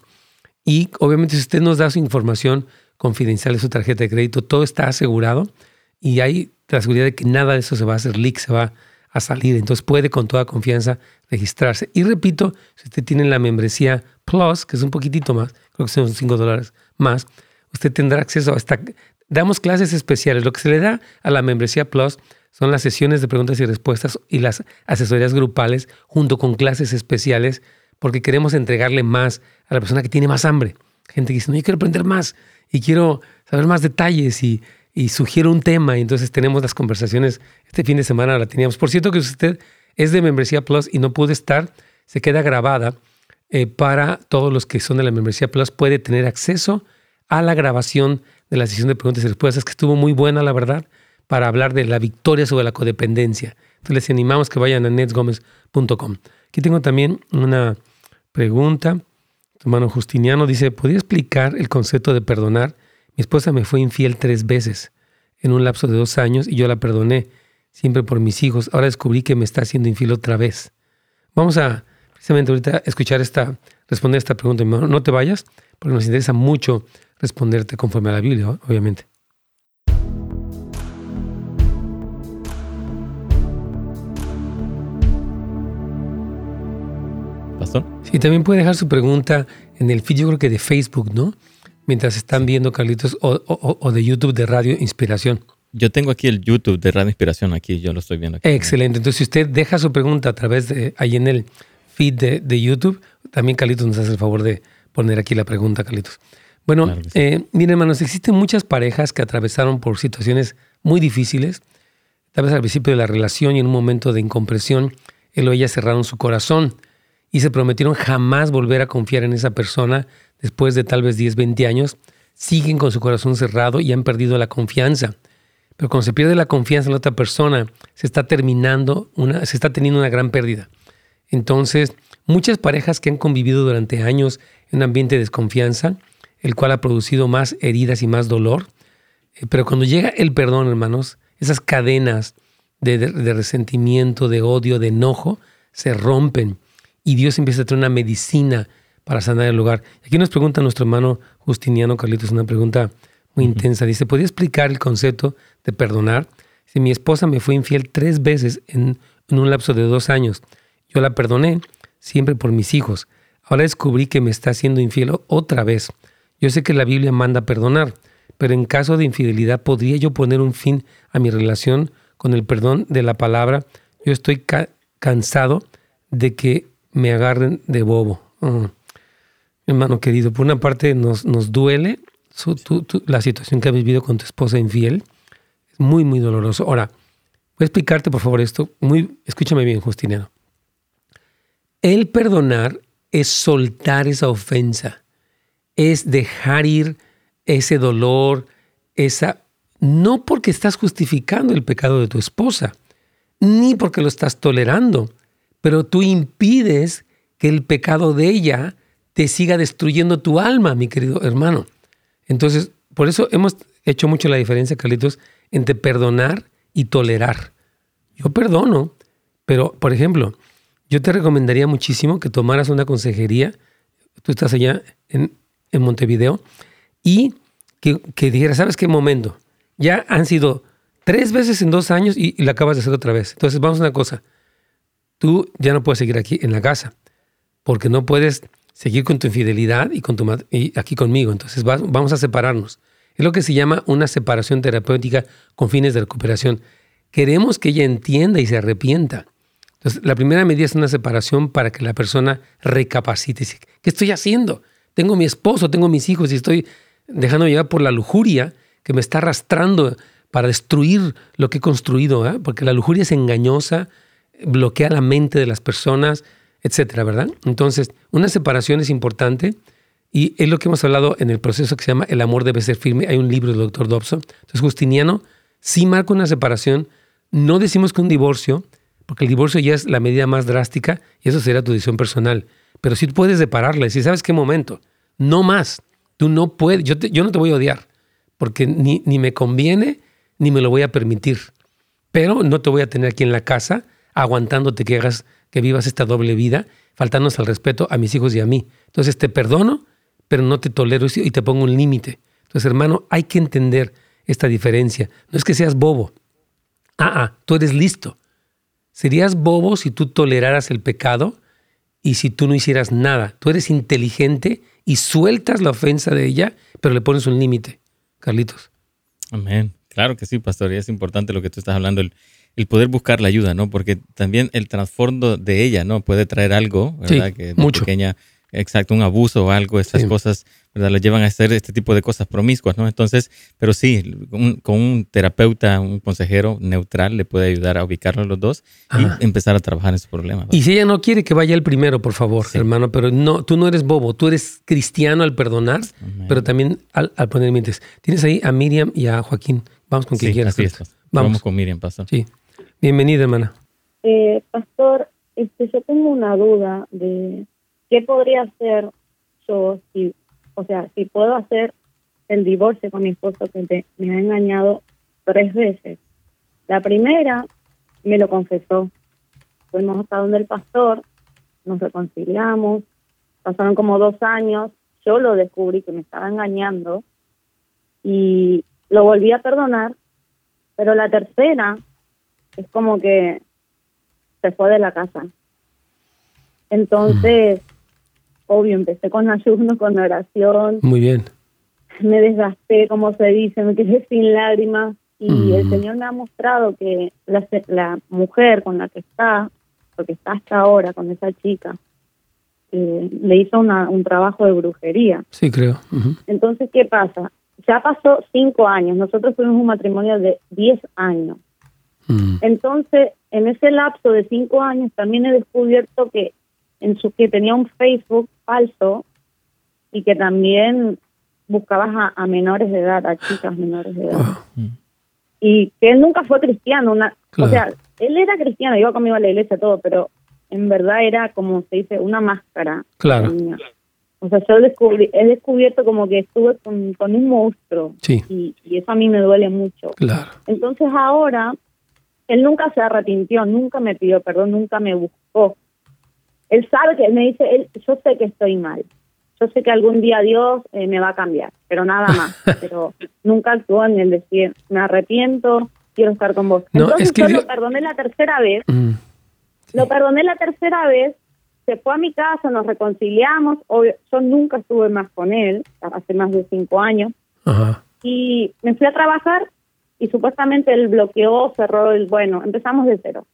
Y obviamente si usted nos da su información confidencial de su tarjeta de crédito, todo está asegurado y hay la seguridad de que nada de eso se va a hacer leak, se va a salir. Entonces puede con toda confianza registrarse. Y repito, si usted tiene la membresía Plus, que es un poquitito más, creo que son 5 dólares más, usted tendrá acceso a esta... Damos clases especiales. Lo que se le da a la membresía Plus son las sesiones de preguntas y respuestas y las asesorías grupales junto con clases especiales porque queremos entregarle más a la persona que tiene más hambre. Gente que dice, no, yo quiero aprender más y quiero saber más detalles y sugiero un tema y entonces tenemos las conversaciones. Este fin de semana la teníamos. Por cierto que usted es de Membresía Plus y no puede estar, se queda grabada eh, para todos los que son de la Membresía Plus. Puede tener acceso a la grabación de la sesión de preguntas y respuestas, que estuvo muy buena, la verdad, para hablar de la victoria sobre la codependencia. Entonces les animamos que vayan a netsgomez.com. Aquí tengo también una pregunta. Tu hermano Justiniano dice, ¿podría explicar el concepto de perdonar? Mi esposa me fue infiel tres veces en un lapso de dos años y yo la perdoné, siempre por mis hijos. Ahora descubrí que me está haciendo infiel otra vez. Vamos a precisamente ahorita escuchar esta, responder esta pregunta. No te vayas, porque nos interesa mucho responderte conforme a la Biblia, obviamente. Pastor. Sí, también puede dejar su pregunta en el feed, yo creo que de Facebook, ¿no? Mientras están viendo, Carlitos, o, de YouTube de Radio Inspiración. Yo tengo aquí el YouTube de Radio Inspiración, aquí yo lo estoy viendo. Aquí. Excelente. Entonces, si usted deja su pregunta a través de ahí en el feed de, YouTube, también Carlitos nos hace el favor de poner aquí la pregunta, Carlitos. Bueno, eh, miren, hermanos, existen muchas parejas que atravesaron por situaciones muy difíciles. Tal vez al principio de la relación y en un momento de incompresión, él o ella cerraron su corazón y se prometieron jamás volver a confiar en esa persona después de tal vez 10, 20 años. Siguen con su corazón cerrado y han perdido la confianza. Pero cuando se pierde la confianza en la otra persona, se está terminando, una, se está teniendo una gran pérdida. Entonces, muchas parejas que han convivido durante años en un ambiente de desconfianza, el cual ha producido más heridas y más dolor, eh, pero cuando llega el perdón, hermanos, esas cadenas de, resentimiento, de odio, de enojo, se rompen y Dios empieza a tener una medicina para sanar el lugar. Aquí nos pregunta nuestro hermano Justiniano Carlitos una pregunta muy intensa. Dice, ¿podría explicar el concepto de perdonar? Si mi esposa me fue infiel tres veces en, en un lapso de dos años, yo la perdoné siempre por mis hijos. Ahora descubrí que me está haciendo infiel otra vez. Yo sé que la Biblia manda perdonar, pero en caso de infidelidad, ¿podría yo poner un fin a mi relación con el perdón de la palabra? Yo estoy cansado de que me agarren de bobo. Mm. Hermano querido, por una parte nos, nos duele la situación que has vivido con tu esposa infiel. Es muy, muy doloroso. Ahora, voy a explicarte por favor esto. Muy, escúchame bien, Justiniano. El perdonar es soltar esa ofensa, es dejar ir ese dolor, esa... No porque estás justificando el pecado de tu esposa, ni porque lo estás tolerando, pero tú impides que el pecado de ella te siga destruyendo tu alma, mi querido hermano. Entonces, por eso hemos hecho mucho la diferencia, Carlitos, entre perdonar y tolerar. Yo perdono, pero, por ejemplo, yo te recomendaría muchísimo que tomaras una consejería, tú estás allá en, en Montevideo, y que, dijeras, ¿sabes qué momento? Ya han sido tres veces en dos años y, la acabas de hacer otra vez. Entonces, vamos a una cosa. Tú ya no puedes seguir aquí en la casa porque no puedes seguir con tu infidelidad y, con tu, y aquí conmigo. Entonces, vamos a separarnos. Es lo que se llama una separación terapéutica con fines de recuperación. Queremos que ella entienda y se arrepienta. Entonces, la primera medida es una separación para que la persona recapacite. ¿Qué estoy haciendo? Tengo mi esposo, tengo mis hijos y estoy dejando llevar por la lujuria que me está arrastrando para destruir lo que he construido, porque la lujuria es engañosa, bloquea la mente de las personas, etcétera, ¿verdad? Entonces, una separación es importante y es lo que hemos hablado en el proceso que se llama El amor debe ser firme. Hay un libro del doctor Dobson. Entonces, Justiniano sí marca una separación. No decimos que un divorcio, porque el divorcio ya es la medida más drástica y eso será tu decisión personal. Pero sí puedes separarla y si sabes qué momento, no más. Tú no puedes, yo, no te voy a odiar, porque ni me conviene ni me lo voy a permitir. Pero no te voy a tener aquí en la casa aguantándote que hagas, que vivas esta doble vida, faltándonos al respeto a mis hijos y a mí. Entonces te perdono, pero no te tolero y te pongo un límite. Entonces, hermano, hay que entender esta diferencia. No es que seas bobo. Ah, ah, tú eres listo. Serías bobo si tú toleraras el pecado y si tú no hicieras nada. Tú eres inteligente y sueltas la ofensa de ella, pero le pones un límite. Carlitos. Amén. Claro que sí, pastor. Y es importante lo que tú estás hablando, poder buscar la ayuda, ¿no? Porque también el trasfondo de ella, ¿no? Puede traer algo, ¿verdad? que mucho. pequeña exacto, un abuso o algo, estas cosas, ¿verdad? Lo llevan a hacer este tipo de cosas promiscuas, ¿no? Entonces, pero sí, con un terapeuta, un consejero neutral le puede ayudar a ubicarlos los dos y empezar a trabajar en su problema. Y si ella no quiere que vaya el primero, por favor, hermano, pero no, tú no eres bobo, tú eres cristiano al perdonar, pero también al, poner límites. Tienes ahí a Miriam y a Joaquín. Vamos con quien quieras. Vamos. con Miriam, pastor. Sí. Bienvenida, hermana. Eh, pastor, este, yo tengo una duda de ¿qué podría hacer yo si, o sea, si puedo hacer el divorcio con mi esposo que me ha engañado tres veces? La primera me lo confesó. Fuimos hasta donde el pastor, nos reconciliamos, pasaron como dos años, yo lo descubrí que me estaba engañando y lo volví a perdonar, pero la tercera es como que se fue de la casa. Entonces, obvio, empecé con ayuno, con oración. Muy bien. Me desgasté, como se dice, me quedé sin lágrimas. Y el Señor me ha mostrado que la, la mujer con la que está, porque está hasta ahora con esa chica, eh, le hizo una, un trabajo de brujería. Sí, creo. Entonces, ¿qué pasa? Ya pasó cinco años, nosotros tuvimos un matrimonio de diez años. Mm. Entonces, en ese lapso de cinco años también he descubierto que en su que tenía un Facebook falso y que también buscabas a, menores de edad, a chicas menores de edad. Y que él nunca fue cristiano, una, o sea, él era cristiano, iba conmigo a la iglesia, todo, pero en verdad era como se dice, una máscara. Claro. O sea, yo descubrí, he descubierto como que estuve con, un monstruo. Sí. Y, y, eso a mí me duele mucho. Claro. Entonces ahora, él nunca se arrepintió, nunca me pidió perdón, nunca me buscó. Él sabe que, me dice, él, yo sé que estoy mal. Yo sé que algún día Dios eh, me va a cambiar, pero nada más. pero nunca actuó en el decir, me arrepiento, quiero estar con vos. Entonces yo lo perdoné la tercera vez. Mm. Lo perdoné la tercera vez, se fue a mi casa, nos reconciliamos, yo nunca estuve más con él, hace más de cinco años, y me fui a trabajar y supuestamente él bloqueó, cerró el, bueno, empezamos de cero.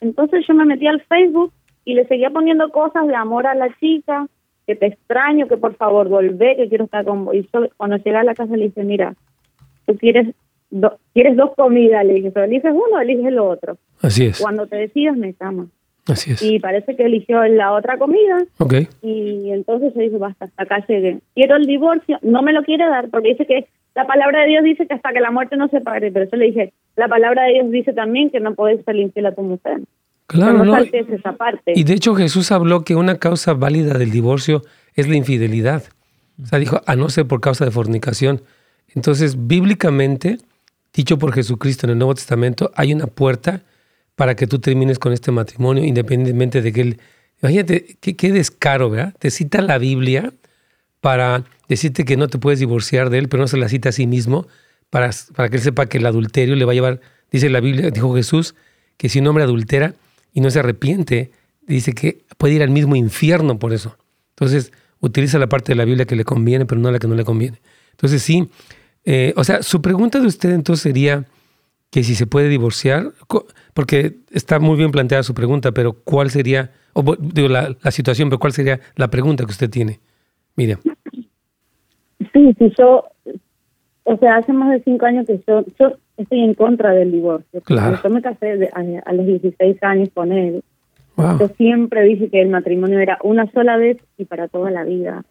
Entonces yo me metí al Facebook y le seguía poniendo cosas de amor a la chica, que te extraño, que por favor volvé, que quiero estar con vos. Y yo cuando llegué a la casa le dije, mira, tú quieres quieres dos comidas, le dije, pero eliges uno o eliges el otro. Así es. Cuando te decidas me llamas. Así es. Y parece que eligió la otra comida. Ok. Y entonces se dice, basta, hasta acá llegué. Quiero el divorcio, no me lo quiere dar porque dice que la palabra de Dios dice que hasta que la muerte no se pare, pero yo le dije, la palabra de Dios dice también que no puedes ser infiel a tu mujer. Claro, no, esa parte. Y de hecho Jesús habló que una causa válida del divorcio es la infidelidad. O sea, dijo, a no ser por causa de fornicación. Entonces, bíblicamente, dicho por Jesucristo en el Nuevo Testamento, hay una puerta para que tú termines con este matrimonio, independientemente de que él... Imagínate qué, descaro, ¿verdad? Te cita la Biblia para decirte que no te puedes divorciar de él, pero no se la cita a sí mismo para, para que él sepa que el adulterio le va a llevar, dice la Biblia, dijo Jesús, que si un hombre adultera y no se arrepiente, dice que puede ir al mismo infierno por eso. Entonces, utiliza la parte de la Biblia que le conviene, pero no la que no le conviene. Entonces, sí, eh, o sea, su pregunta de usted entonces sería que si se puede divorciar, porque está muy bien planteada su pregunta, pero ¿cuál sería, o digo, la, situación, pero cuál sería la pregunta que usted tiene? Miriam. Sí, sí, yo, o sea, hace más de cinco años que yo, yo estoy en contra del divorcio. Claro. Yo me casé a, los 16 años con él. Yo siempre dije que el matrimonio era una sola vez y para toda la vida.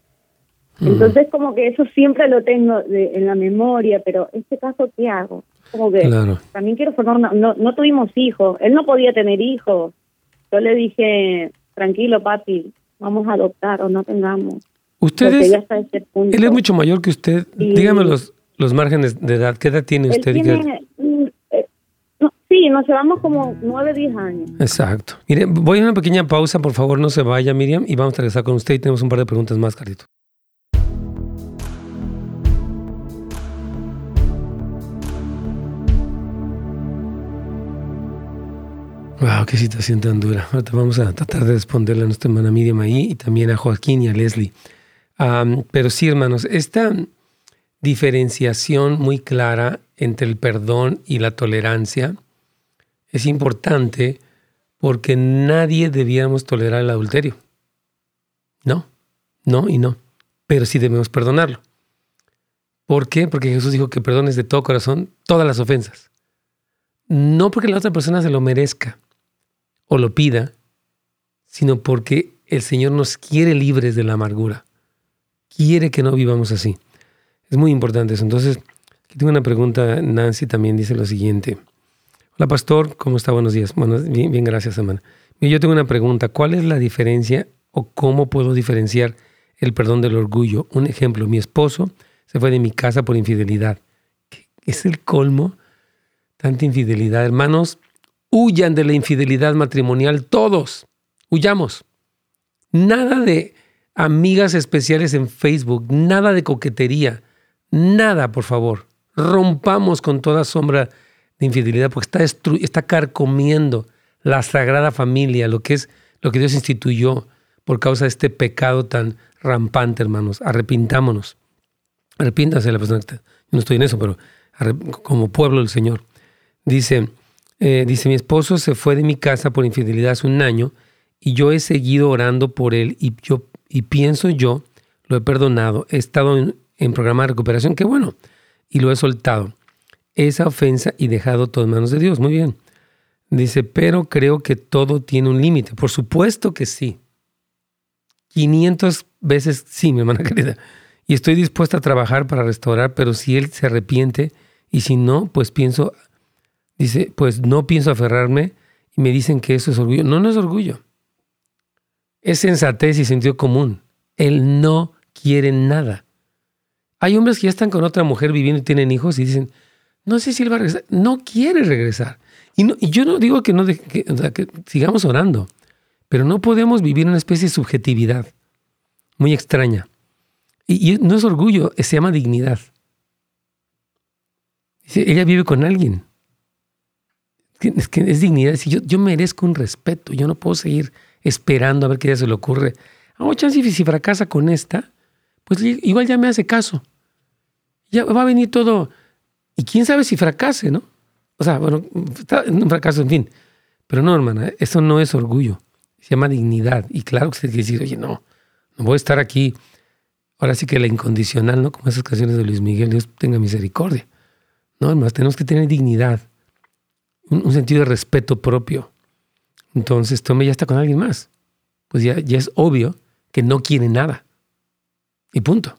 Entonces como que eso siempre lo tengo en la memoria, pero este caso, ¿qué hago? Como que también quiero formar No, no tuvimos hijos, él no podía tener hijos. Yo le dije, tranquilo papi, vamos a adoptar o no tengamos. Ustedes, él es mucho mayor que usted. Dígame los, los márgenes de edad. ¿Qué edad tiene usted? Mm, eh, sí, nos llevamos como nueve, diez años. Exacto. Mire, voy a una pequeña pausa, por favor, no se vaya, Miriam, y vamos a regresar con usted y tenemos un par de preguntas más, Carlito. Wow, qué situación tan dura. Vamos a tratar de responderle a nuestra hermana Miriam ahí y también a Joaquín y a Leslie. Pero sí, hermanos, esta diferenciación muy clara entre el perdón y la tolerancia es importante porque nadie debíamos tolerar el adulterio. No, no y no. Pero sí debemos perdonarlo. ¿Por qué? Porque Jesús dijo que perdones de todo corazón todas las ofensas. No porque la otra persona se lo merezca, o lo pida, sino porque el Señor nos quiere libres de la amargura. Quiere que no vivamos así. Es muy importante eso. Entonces, aquí tengo una pregunta. Nancy también dice lo siguiente. Hola, pastor. ¿Cómo está? Buenos días. Bueno, bien, bien gracias, hermana. Yo tengo una pregunta. ¿Cuál es la diferencia o cómo puedo diferenciar el perdón del orgullo? Un ejemplo, mi esposo se fue de mi casa por infidelidad. Es el colmo. Tanta infidelidad. Hermanos, Huyan de la infidelidad matrimonial todos. Huyamos. Nada de amigas especiales en Facebook, nada de coquetería, nada, por favor. Rompamos con toda sombra de infidelidad porque está, está carcomiendo la sagrada familia, lo que es lo que Dios instituyó por causa de este pecado tan rampante, hermanos. Arrepintámonos. Arrepíntanse la persona que está. No estoy en eso, pero como pueblo del Señor. Dice, eh, dice, mi esposo se fue de mi casa por infidelidad hace un año y yo he seguido orando por él y yo y pienso yo, lo he perdonado, he estado en, en programa de recuperación, qué bueno, y lo he soltado. Esa ofensa y dejado todo en manos de Dios, muy bien. Dice, pero creo que todo tiene un límite. Por supuesto que sí. 500 veces sí, mi hermana querida. Y estoy dispuesta a trabajar para restaurar, pero si él se arrepiente y si no, pues pienso, dice, pues no pienso aferrarme y me dicen que eso es orgullo. No, no es orgullo. Es sensatez y sentido común. Él no quiere nada. Hay hombres que ya están con otra mujer viviendo y tienen hijos y dicen, no sé si él va a regresar. No quiere regresar. Y, yo no digo que no sigamos orando, pero no podemos vivir una especie de subjetividad muy extraña. Y, no es orgullo, se llama dignidad. Ella vive con alguien. Es que es dignidad. Yo, yo merezco un respeto. Yo no puedo seguir esperando a ver qué día se le ocurre. Ah, chance si fracasa con esta, pues igual ya me hace caso. Ya va a venir todo. Y quién sabe si fracase, ¿no? O sea, bueno, un fracaso, en fin. Pero no, hermana, eso no es orgullo. Se llama dignidad. Y claro que usted quiere decir, oye, no, no voy a estar aquí. Ahora sí que la incondicional, ¿no? Como esas canciones de Luis Miguel, Dios tenga misericordia. No, hermano, tenemos que tener dignidad, un, sentido de respeto propio. Entonces, tome ya está con alguien más. Pues ya, ya es obvio que no quiere nada. Y punto.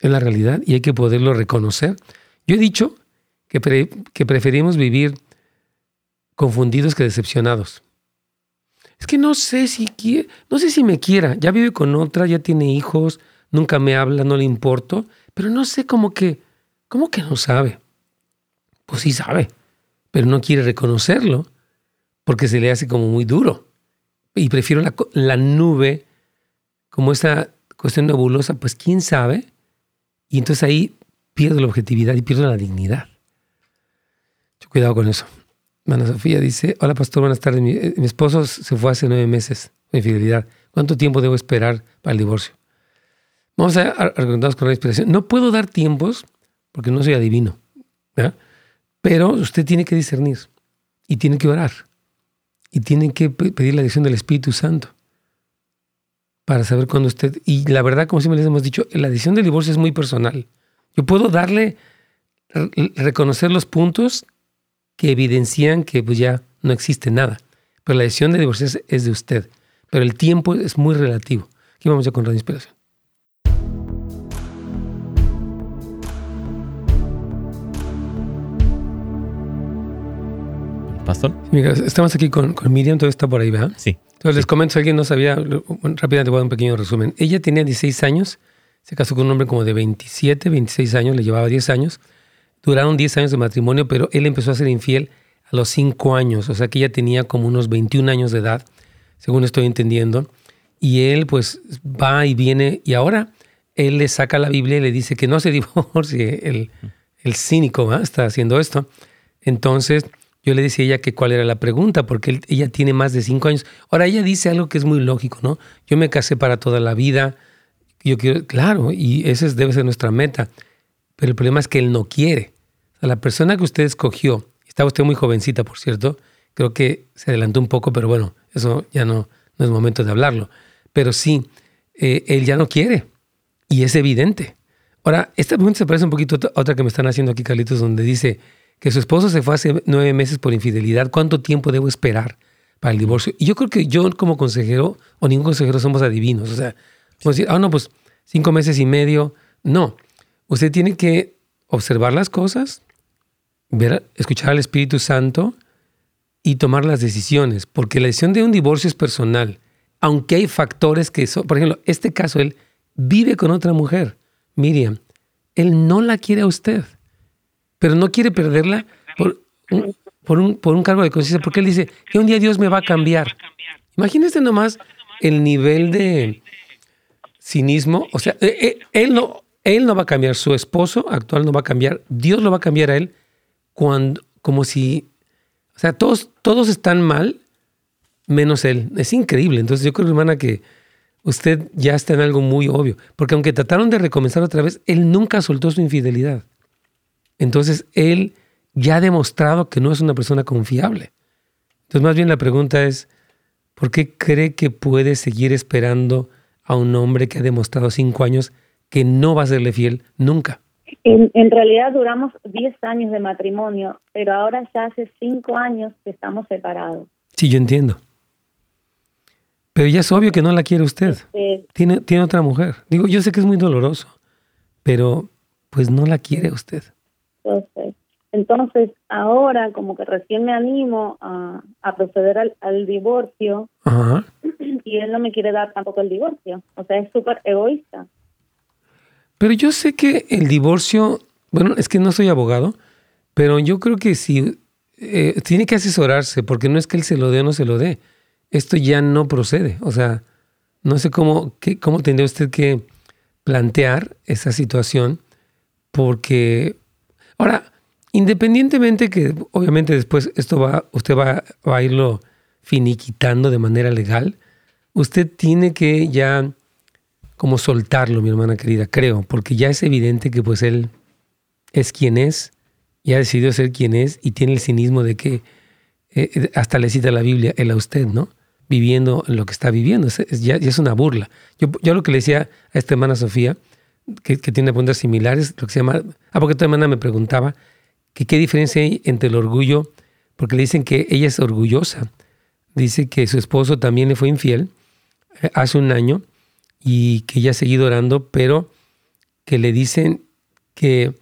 Es la realidad y hay que poderlo reconocer. Yo he dicho que, preferimos vivir confundidos que decepcionados. Es que no sé si quiere, no sé si me quiera. Ya vive con otra, ya tiene hijos, nunca me habla, no le importo, pero no sé cómo que, cómo que no sabe. Pues sí sabe, pero no quiere reconocerlo porque se le hace como muy duro. Y prefiero la, la nube como esa cuestión nebulosa, pues quién sabe. Y entonces ahí pierdo la objetividad y pierdo la dignidad. Cuidado con eso. Ana Sofía dice, hola pastor, buenas tardes. Eh, mi, esposo se fue hace nueve meses de infidelidad. ¿Cuánto tiempo debo esperar para el divorcio? Vamos a argumentar con la inspiración. No puedo dar tiempos porque no soy adivino. Pero usted tiene que discernir y tiene que orar y tiene que pedir la dirección del Espíritu Santo para saber cuándo usted... Y la verdad, como siempre les hemos dicho, la decisión del divorcio es muy personal. Yo puedo darle, reconocer los puntos que evidencian que pues, ya no existe nada. Pero la decisión de divorciarse es de usted. Pero el tiempo es muy relativo. Aquí vamos ya con la inspiración. Pastor. estamos aquí con, Miriam, todo está por ahí, ¿verdad? Sí. Entonces les comento, si alguien no sabía, rápidamente voy a dar un pequeño resumen. Ella tenía 16 años, se casó con un hombre como de 27, 26 años, le llevaba 10 años. Duraron 10 años de matrimonio, pero él empezó a ser infiel a los 5 años, o sea que ella tenía como unos 21 años de edad, según estoy entendiendo. Y él pues va y viene y ahora él le saca la Biblia y le dice que no se divorcie, el, el cínico está haciendo esto. Entonces yo le decía a ella que cuál era la pregunta, porque ella tiene más de 5 años. Ahora ella dice algo que es muy lógico, ¿no? Yo me casé para toda la vida, yo quiero, claro, y esa debe ser nuestra meta, pero el problema es que él no quiere la persona que usted escogió, estaba usted muy jovencita, por cierto, creo que se adelantó un poco, pero bueno, eso ya no, no es momento de hablarlo. Pero sí, eh, él ya no quiere y es evidente. Ahora, esta pregunta se parece un poquito a otra que me están haciendo aquí, Carlitos, donde dice que su esposo se fue hace nueve meses por infidelidad. ¿Cuánto tiempo debo esperar para el divorcio? Y yo creo que yo como consejero o ningún consejero somos adivinos. O sea, como decir, ah, no, pues cinco meses y medio. No, usted tiene que observar las cosas, escuchar al Espíritu Santo y tomar las decisiones, porque la decisión de un divorcio es personal, aunque hay factores que son, por ejemplo, este caso, él vive con otra mujer, Miriam, él no la quiere a usted, pero no quiere perderla por un, cargo de conciencia, porque él dice que un día Dios me va a cambiar. Imagínese nomás el nivel de cinismo, o sea, eh, eh, él no, él no va a cambiar, su esposo actual no va a cambiar, Dios lo va a cambiar a él cuando, como si, o sea, todos, todos están mal menos él. Es increíble. Entonces yo creo, hermana, que usted ya está en algo muy obvio. Porque aunque trataron de recomenzar otra vez, él nunca soltó su infidelidad. Entonces él ya ha demostrado que no es una persona confiable. Entonces más bien la pregunta es, ¿por qué cree que puede seguir esperando a un hombre que ha demostrado cinco años que no va a serle fiel nunca? En, en realidad duramos 10 años de matrimonio, pero ahora ya hace 5 años que estamos separados. Sí, yo entiendo. Pero ya es obvio que no la quiere usted. Este, Tiene, tiene otra mujer. Digo, yo sé que es muy doloroso, pero pues no la quiere usted. Entonces, entonces, ahora como que recién me animo a, a proceder al, al divorcio Ajá. y él no me quiere dar tampoco el divorcio. O sea, es súper egoísta. Pero yo sé que el divorcio, bueno, es que no soy abogado, pero yo creo que si eh, tiene que asesorarse, porque no es que él se lo dé o no se lo dé. Esto ya no procede. O sea, no sé cómo, qué, cómo tendría usted que plantear esa situación, porque ahora, independientemente que obviamente después esto va, usted va, va a irlo finiquitando de manera legal, usted tiene que ya como soltarlo, mi hermana querida, creo, porque ya es evidente que pues él es quien es, ya decidió ser quien es y tiene el cinismo de que eh, eh, hasta le cita la Biblia, él a usted, ¿no? Viviendo en lo que está viviendo, ya es una burla. Yo, yo lo que le decía a esta hermana Sofía, que, que tiene preguntas similares, lo que se llama, ah, porque esta hermana me preguntaba que qué diferencia hay entre el orgullo, porque le dicen que ella es orgullosa, dice que su esposo también le fue infiel eh, hace un año y que ella ha seguido orando, pero que le dicen que,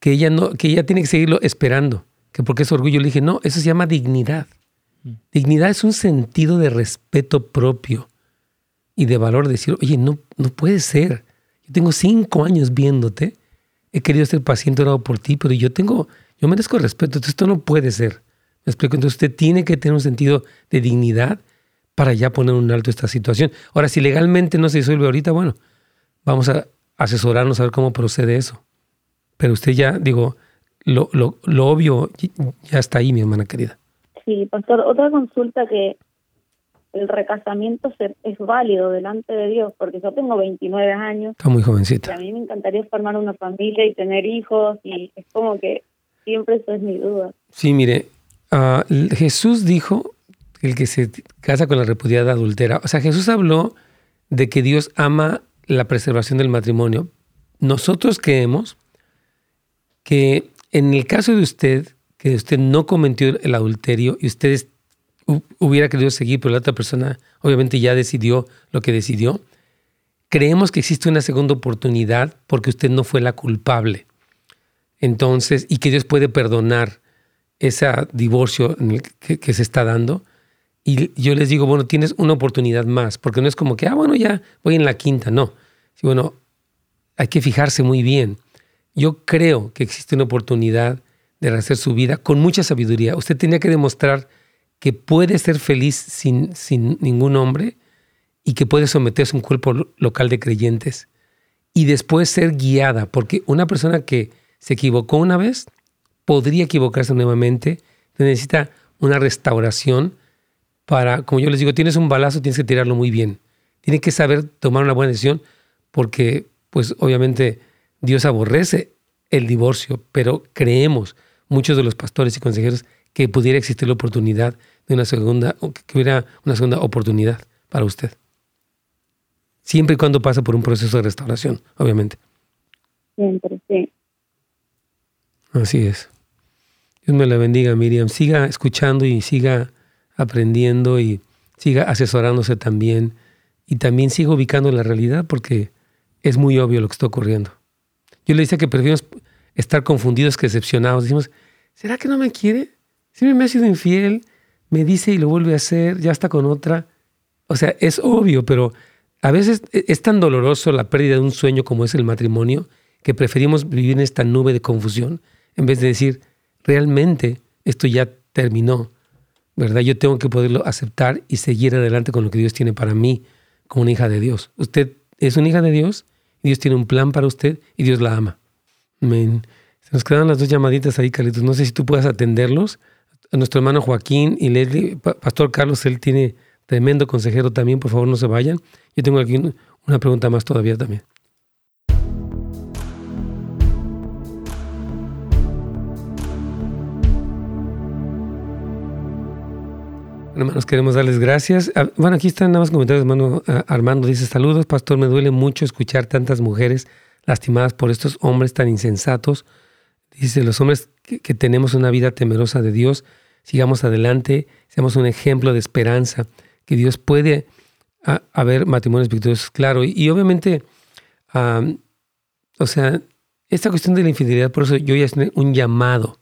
que, ella no, que ella tiene que seguirlo esperando, que porque es orgullo. Le dije, no, eso se llama dignidad. Dignidad es un sentido de respeto propio y de valor. Decir, oye, no, no puede ser. Yo tengo cinco años viéndote, he querido ser paciente, orado por ti, pero yo tengo, yo merezco respeto. Entonces esto no puede ser. Me explico. Entonces usted tiene que tener un sentido de dignidad para ya poner un alto a esta situación. Ahora, si legalmente no se disuelve ahorita, bueno, vamos a asesorarnos a ver cómo procede eso. Pero usted ya, digo, lo, lo, lo obvio ya está ahí, mi hermana querida. Sí, pastor, otra consulta que el recasamiento se- es válido delante de Dios, porque yo tengo 29 años Está muy y jovencita. a mí me encantaría formar una familia y tener hijos y es como que siempre eso es mi duda. Sí, mire, ah, Jesús dijo el que se casa con la repudiada adultera. O sea, Jesús habló de que Dios ama la preservación del matrimonio. Nosotros creemos que en el caso de usted, que usted no cometió el adulterio y usted es- hu- hubiera querido seguir, pero la otra persona obviamente ya decidió lo que decidió, creemos que existe una segunda oportunidad porque usted no fue la culpable. Entonces, y que Dios puede perdonar ese divorcio que, se está dando. Y yo les digo, bueno, tienes una oportunidad más, porque no es como que, ah, bueno, ya voy en la quinta, no. Bueno, hay que fijarse muy bien. Yo creo que existe una oportunidad de rehacer su vida con mucha sabiduría. Usted tenía que demostrar que puede ser feliz sin, sin ningún hombre y que puede someterse a un cuerpo lo- local de creyentes y después ser guiada, porque una persona que se equivocó una vez podría equivocarse nuevamente, necesita una restauración para, como yo les digo, tienes un balazo, tienes que tirarlo muy bien. Tiene que saber tomar una buena decisión porque, pues obviamente, Dios aborrece el divorcio, pero creemos, muchos de los pastores y consejeros, que pudiera existir la oportunidad de una segunda, o que hubiera una segunda oportunidad para usted. Siempre y cuando pasa por un proceso de restauración, obviamente. Siempre, sí. Así es. Dios me la bendiga, Miriam. Siga escuchando y siga aprendiendo y siga asesorándose también. Y también siga ubicando la realidad porque es muy obvio lo que está ocurriendo. Yo le decía que preferimos estar confundidos que decepcionados. Decimos, ¿será que no me quiere? Siempre me ha sido infiel, me dice y lo vuelve a hacer, ya está con otra. O sea, es obvio, pero a veces e- es tan doloroso la pérdida de un sueño como es el matrimonio que preferimos vivir en esta nube de confusión en vez de decir, realmente esto ya terminó, ¿verdad? Yo tengo que poderlo aceptar y seguir adelante con lo que Dios tiene para mí como una hija de Dios. Usted es una hija de Dios, Dios tiene un plan para usted y Dios la ama. Amén. Se nos quedan las dos llamaditas ahí, Carlitos. No sé si tú puedas atenderlos nuestro hermano Joaquín y Leslie. Pastor Carlos, él tiene tremendo consejero también, por favor no se vayan. Yo tengo aquí una pregunta más todavía también. Hermanos, queremos darles gracias. Ah, bueno, aquí están nada más comentarios, hermano ah, Armando. Dice, saludos, pastor, me duele mucho escuchar tantas mujeres lastimadas por estos hombres tan insensatos. Dice, los hombres que, tenemos una vida temerosa de Dios, sigamos adelante, seamos un ejemplo de esperanza, que Dios puede ah, haber matrimonios victoriosos, claro. Y, obviamente, o sea, esta cuestión de la infidelidad, por eso yo ya es un llamado,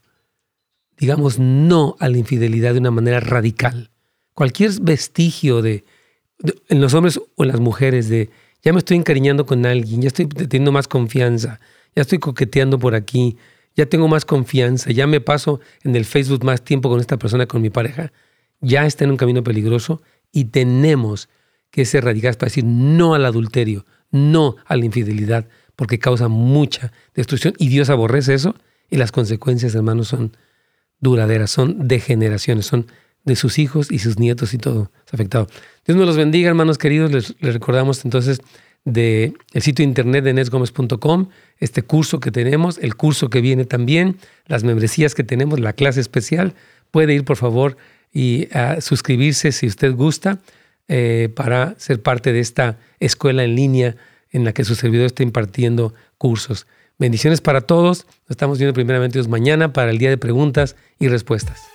digamos, no a la infidelidad de una manera radical cualquier vestigio de, en los hombres o en las mujeres de ya me estoy encariñando con alguien, ya estoy teniendo más confianza, ya estoy coqueteando por aquí, ya tengo más confianza, ya me paso en el Facebook más tiempo con esta persona, con mi pareja, ya está en un camino peligroso y tenemos que ser radicales para decir no al adulterio, no a la infidelidad, porque causa mucha destrucción y Dios aborrece eso y las consecuencias, hermanos, son duraderas, son degeneraciones, son de sus hijos y sus nietos y todo afectado. Dios nos los bendiga, hermanos queridos. Les, recordamos entonces del el sitio internet de nesgomez.com, este curso que tenemos, el curso que viene también, las membresías que tenemos, la clase especial. Puede ir, por favor, y a suscribirse si usted gusta eh, para ser parte de esta escuela en línea en la que su servidor está impartiendo cursos. Bendiciones para todos. Nos estamos viendo primeramente mañana para el día de preguntas y respuestas.